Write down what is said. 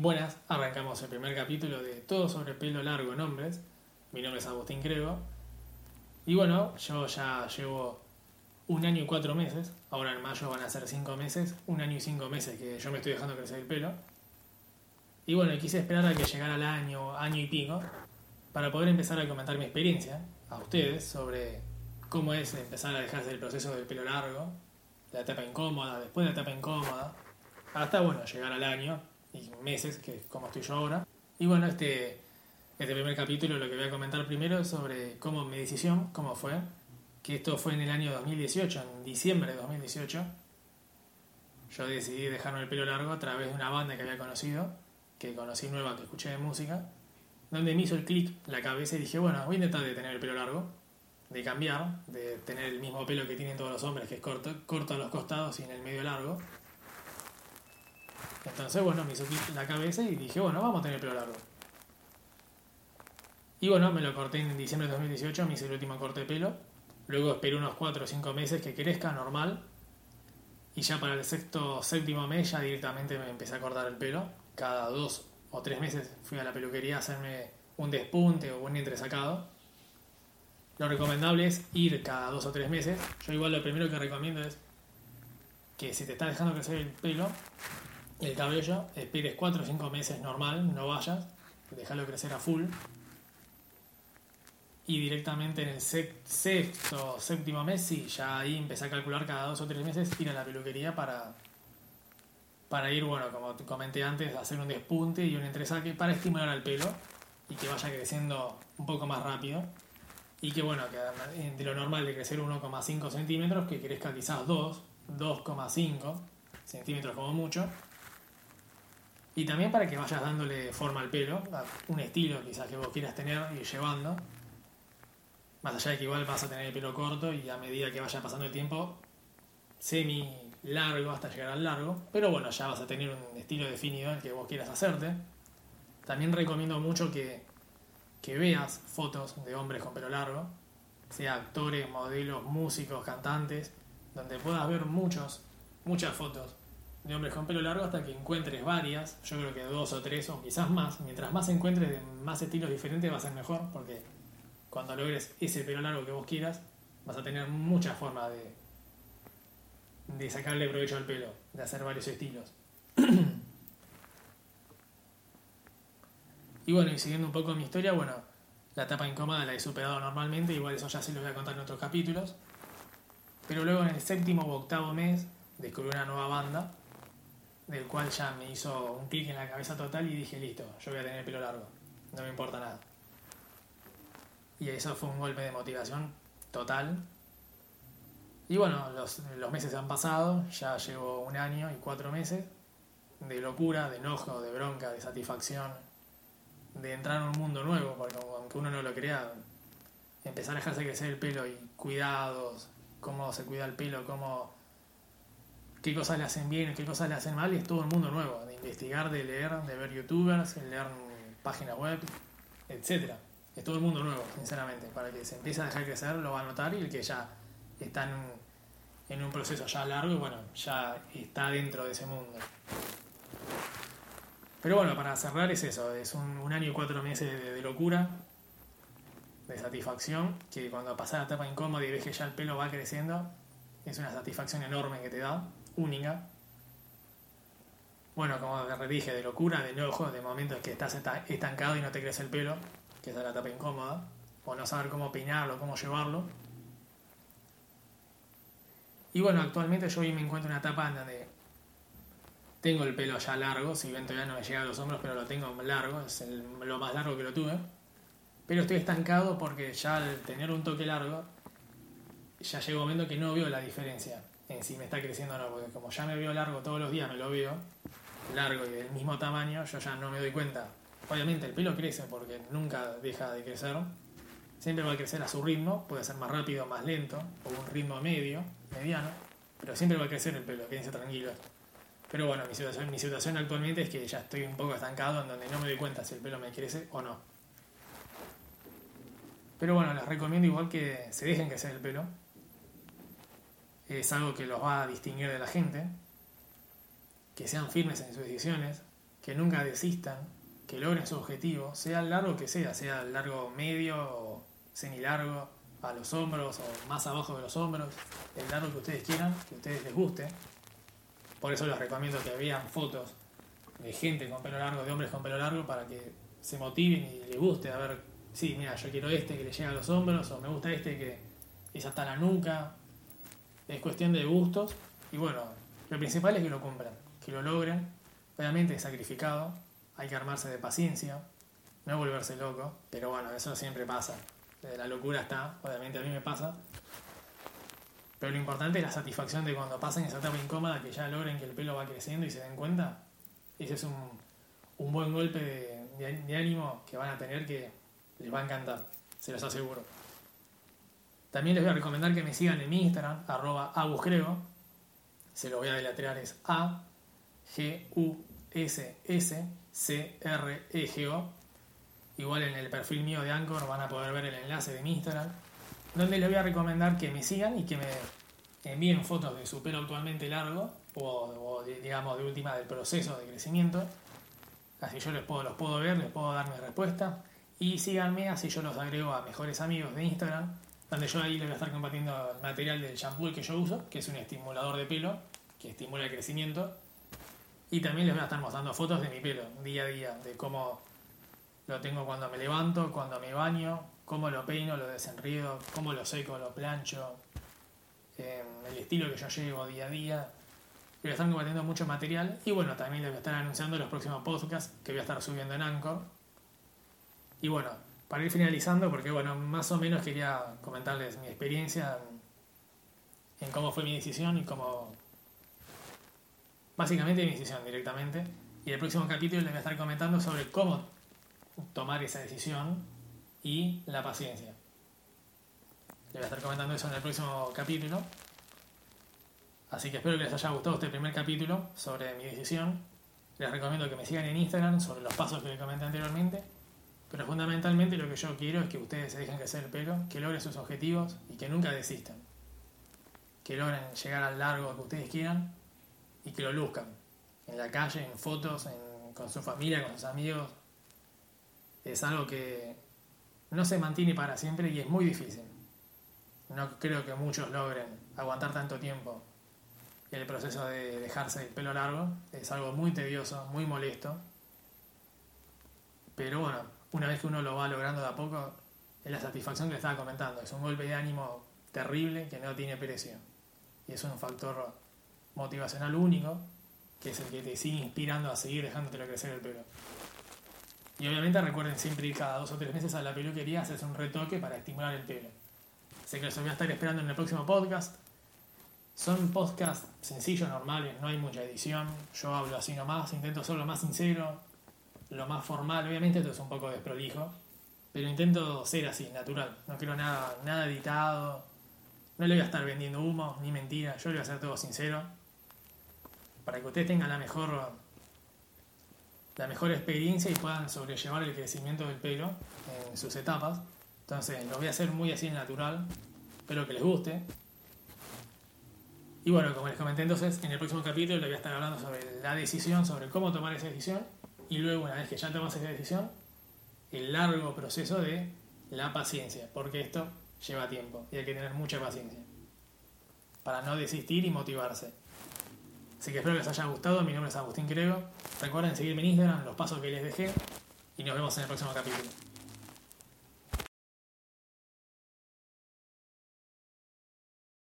Buenas, arrancamos el primer capítulo de Todo sobre pelo largo en hombres. Mi nombre es Agustín Crego. Y bueno, yo ya llevo un año y cuatro meses, ahora en mayo van a ser cinco meses, un año y cinco meses que yo me estoy dejando crecer el pelo. Y bueno, quise esperar a que llegara el año, año y pico, para poder empezar a comentar mi experiencia a ustedes sobre cómo es empezar a dejarse el proceso del pelo largo, la etapa incómoda, después de la etapa incómoda, hasta bueno, llegar al año y meses, que es como estoy yo ahora. Y bueno, este, este primer capítulo lo que voy a comentar primero es sobre cómo mi decisión, cómo fue, que esto fue en el año 2018, en diciembre de 2018. Yo decidí dejarme el pelo largo a través de una banda que había conocido, que conocí nueva, que escuché de música, donde me hizo el clic la cabeza y dije, bueno, voy a intentar de tener el pelo largo, de cambiar, de tener el mismo pelo que tienen todos los hombres, que es corto, corto a los costados y en el medio largo. Entonces, bueno, me hizo la cabeza y dije, bueno, vamos a tener el pelo largo. Y bueno, me lo corté en diciembre de 2018, me hice el último corte de pelo. Luego esperé unos 4 o 5 meses que crezca normal. Y ya para el sexto, séptimo mes ya directamente me empecé a cortar el pelo. Cada dos o tres meses fui a la peluquería a hacerme un despunte o un entresacado. Lo recomendable es ir cada dos o tres meses. Yo igual lo primero que recomiendo es que si te está dejando crecer el pelo, el cabello, esperes 4 o 5 meses normal, no vayas, déjalo crecer a full. Y directamente en el sexto o séptimo mes, sí, ya ahí empecé a calcular cada dos o tres meses ir a la peluquería para, para ir, bueno, como te comenté antes, hacer un despunte y un entresaque para estimular al pelo y que vaya creciendo un poco más rápido. Y que, bueno, que de lo normal de crecer 1,5 centímetros, que crezca quizás 2, 2,5 centímetros como mucho. Y también para que vayas dándole forma al pelo, un estilo quizás que vos quieras tener y llevando. Más allá de que igual vas a tener el pelo corto y a medida que vaya pasando el tiempo, semi largo hasta llegar al largo. Pero bueno, ya vas a tener un estilo definido el que vos quieras hacerte. También recomiendo mucho que, que veas fotos de hombres con pelo largo, sea actores, modelos, músicos, cantantes, donde puedas ver muchos, muchas fotos de hombres con pelo largo hasta que encuentres varias, yo creo que dos o tres o quizás más, mientras más encuentres de más estilos diferentes va a ser mejor, porque cuando logres ese pelo largo que vos quieras, vas a tener muchas formas de, de sacarle provecho al pelo, de hacer varios estilos. y bueno, y siguiendo un poco mi historia, bueno, la etapa incómoda la he superado normalmente, igual eso ya sí lo voy a contar en otros capítulos. Pero luego en el séptimo o octavo mes descubrí una nueva banda, del cual ya me hizo un clic en la cabeza total y dije, listo, yo voy a tener el pelo largo, no me importa nada. Y eso fue un golpe de motivación total. Y bueno, los, los meses han pasado, ya llevo un año y cuatro meses de locura, de enojo, de bronca, de satisfacción, de entrar en un mundo nuevo, porque aunque uno no lo crea, empezar a dejarse crecer el pelo y cuidados, cómo se cuida el pelo, cómo qué cosas le hacen bien, qué cosas le hacen mal, y es todo un mundo nuevo, de investigar, de leer, de ver youtubers, de leer páginas web, etcétera es todo el mundo nuevo, sinceramente. Para que se empiece a dejar crecer, lo va a notar y el que ya está en un, en un proceso ya largo, bueno, ya está dentro de ese mundo. Pero bueno, para cerrar es eso, es un, año y cuatro meses de, locura, de satisfacción, que cuando pasas la etapa incómoda y ves que ya el pelo va creciendo, es una satisfacción enorme que te da, única. Bueno, como dije, de locura, de enojo, de momentos que estás estancado y no te crece el pelo, que es la etapa incómoda, o no saber cómo peinarlo, cómo llevarlo. Y bueno, actualmente yo hoy me encuentro en una etapa donde tengo el pelo ya largo, si bien todavía no me llega a los hombros, pero lo tengo largo, es lo más largo que lo tuve. Pero estoy estancado porque ya al tener un toque largo, ya llega un momento que no veo la diferencia en si me está creciendo o no, porque como ya me veo largo todos los días, me lo veo largo y del mismo tamaño, yo ya no me doy cuenta Obviamente el pelo crece porque nunca deja de crecer. Siempre va a crecer a su ritmo, puede ser más rápido más lento, o un ritmo medio, mediano, pero siempre va a crecer el pelo, quédense tranquilos. Pero bueno, mi situación, mi situación actualmente es que ya estoy un poco estancado en donde no me doy cuenta si el pelo me crece o no. Pero bueno, les recomiendo igual que se dejen crecer el pelo. Es algo que los va a distinguir de la gente. Que sean firmes en sus decisiones, que nunca desistan, que logren su objetivo, sea el largo que sea, sea largo medio o semilargo, a los hombros o más abajo de los hombros, el largo que ustedes quieran, que a ustedes les guste. Por eso les recomiendo que vean fotos de gente con pelo largo, de hombres con pelo largo, para que se motiven y les guste. A ver, sí, mira, yo quiero este que le llega a los hombros, o me gusta este que es hasta la nuca. Es cuestión de gustos. Y bueno, lo principal es que lo cumplan, que lo logren. Obviamente es sacrificado, hay que armarse de paciencia, no volverse loco, pero bueno, eso siempre pasa. La locura está, obviamente a mí me pasa. Pero lo importante es la satisfacción de cuando pasen esa etapa incómoda, que ya logren que el pelo va creciendo y se den cuenta. Ese es un, un buen golpe de, de, ánimo que van a tener que les va a encantar, se los aseguro. También les voy a recomendar que me sigan en mi Instagram, arroba aguscrego. Se lo voy a deletrear, es A, G, U, S, S, C, R, E, G, O. Igual en el perfil mío de Anchor van a poder ver el enlace de mi Instagram, donde les voy a recomendar que me sigan y que me envíen fotos de su pelo actualmente largo o, digamos de última del proceso de crecimiento. Así yo les puedo, los puedo ver, les puedo dar mi respuesta. Y síganme, así yo los agrego a mejores amigos de Instagram, donde yo ahí les voy a estar compartiendo el material del shampoo que yo uso, que es un estimulador de pelo, que estimula el crecimiento. Y también les voy a estar mostrando fotos de mi pelo, día a día, de cómo lo tengo cuando me levanto, cuando me baño, cómo lo peino, lo desenrido, cómo lo seco, lo plancho, eh, el estilo que yo llevo día a día. Voy a estar compartiendo mucho material y bueno, también les voy a estar anunciando los próximos podcasts que voy a estar subiendo en Anchor. Y bueno, para ir finalizando, porque bueno, más o menos quería comentarles mi experiencia en, en cómo fue mi decisión y cómo... Básicamente mi decisión directamente. Y el próximo capítulo les voy a estar comentando sobre cómo tomar esa decisión y la paciencia. Les voy a estar comentando eso en el próximo capítulo. Así que espero que les haya gustado este primer capítulo sobre mi decisión. Les recomiendo que me sigan en Instagram sobre los pasos que les comenté anteriormente. Pero fundamentalmente lo que yo quiero es que ustedes se dejen crecer el pelo, que logren sus objetivos y que nunca desistan. Que logren llegar al largo que ustedes quieran y que lo luzcan. En la calle, en fotos, con su familia, con sus amigos, es algo que no se mantiene para siempre y es muy difícil. No creo que muchos logren aguantar tanto tiempo el proceso de dejarse el pelo largo. Es algo muy tedioso, muy molesto. Pero bueno, una vez que uno lo va logrando de a poco, es la satisfacción que le estaba comentando. Es un golpe de ánimo terrible que no tiene precio. Y es un factor motivacional único, que es el que te sigue inspirando a seguir dejándotelo crecer el pelo. Y obviamente recuerden siempre ir cada dos o tres meses a la peluquería hacerse un retoque para estimular el pelo. Sé que los voy a estar esperando en el próximo podcast. Son podcasts sencillos, normales, no hay mucha edición. Yo hablo así nomás, intento ser lo más sincero, lo más formal. Obviamente esto es un poco desprolijo, pero intento ser así, natural. No quiero nada, nada editado. No le voy a estar vendiendo humo ni mentiras. Yo le voy a hacer todo sincero. Para que ustedes tengan la mejor la mejor experiencia y puedan sobrellevar el crecimiento del pelo en sus etapas. Entonces lo voy a hacer muy así natural, espero que les guste. Y bueno, como les comenté entonces, en el próximo capítulo les voy a estar hablando sobre la decisión, sobre cómo tomar esa decisión y luego una vez que ya tomas esa decisión, el largo proceso de la paciencia, porque esto lleva tiempo y hay que tener mucha paciencia para no desistir y motivarse. Así que espero que les haya gustado. Mi nombre es Agustín Crego. Recuerden seguirme en Instagram, los pasos que les dejé. Y nos vemos en el próximo capítulo.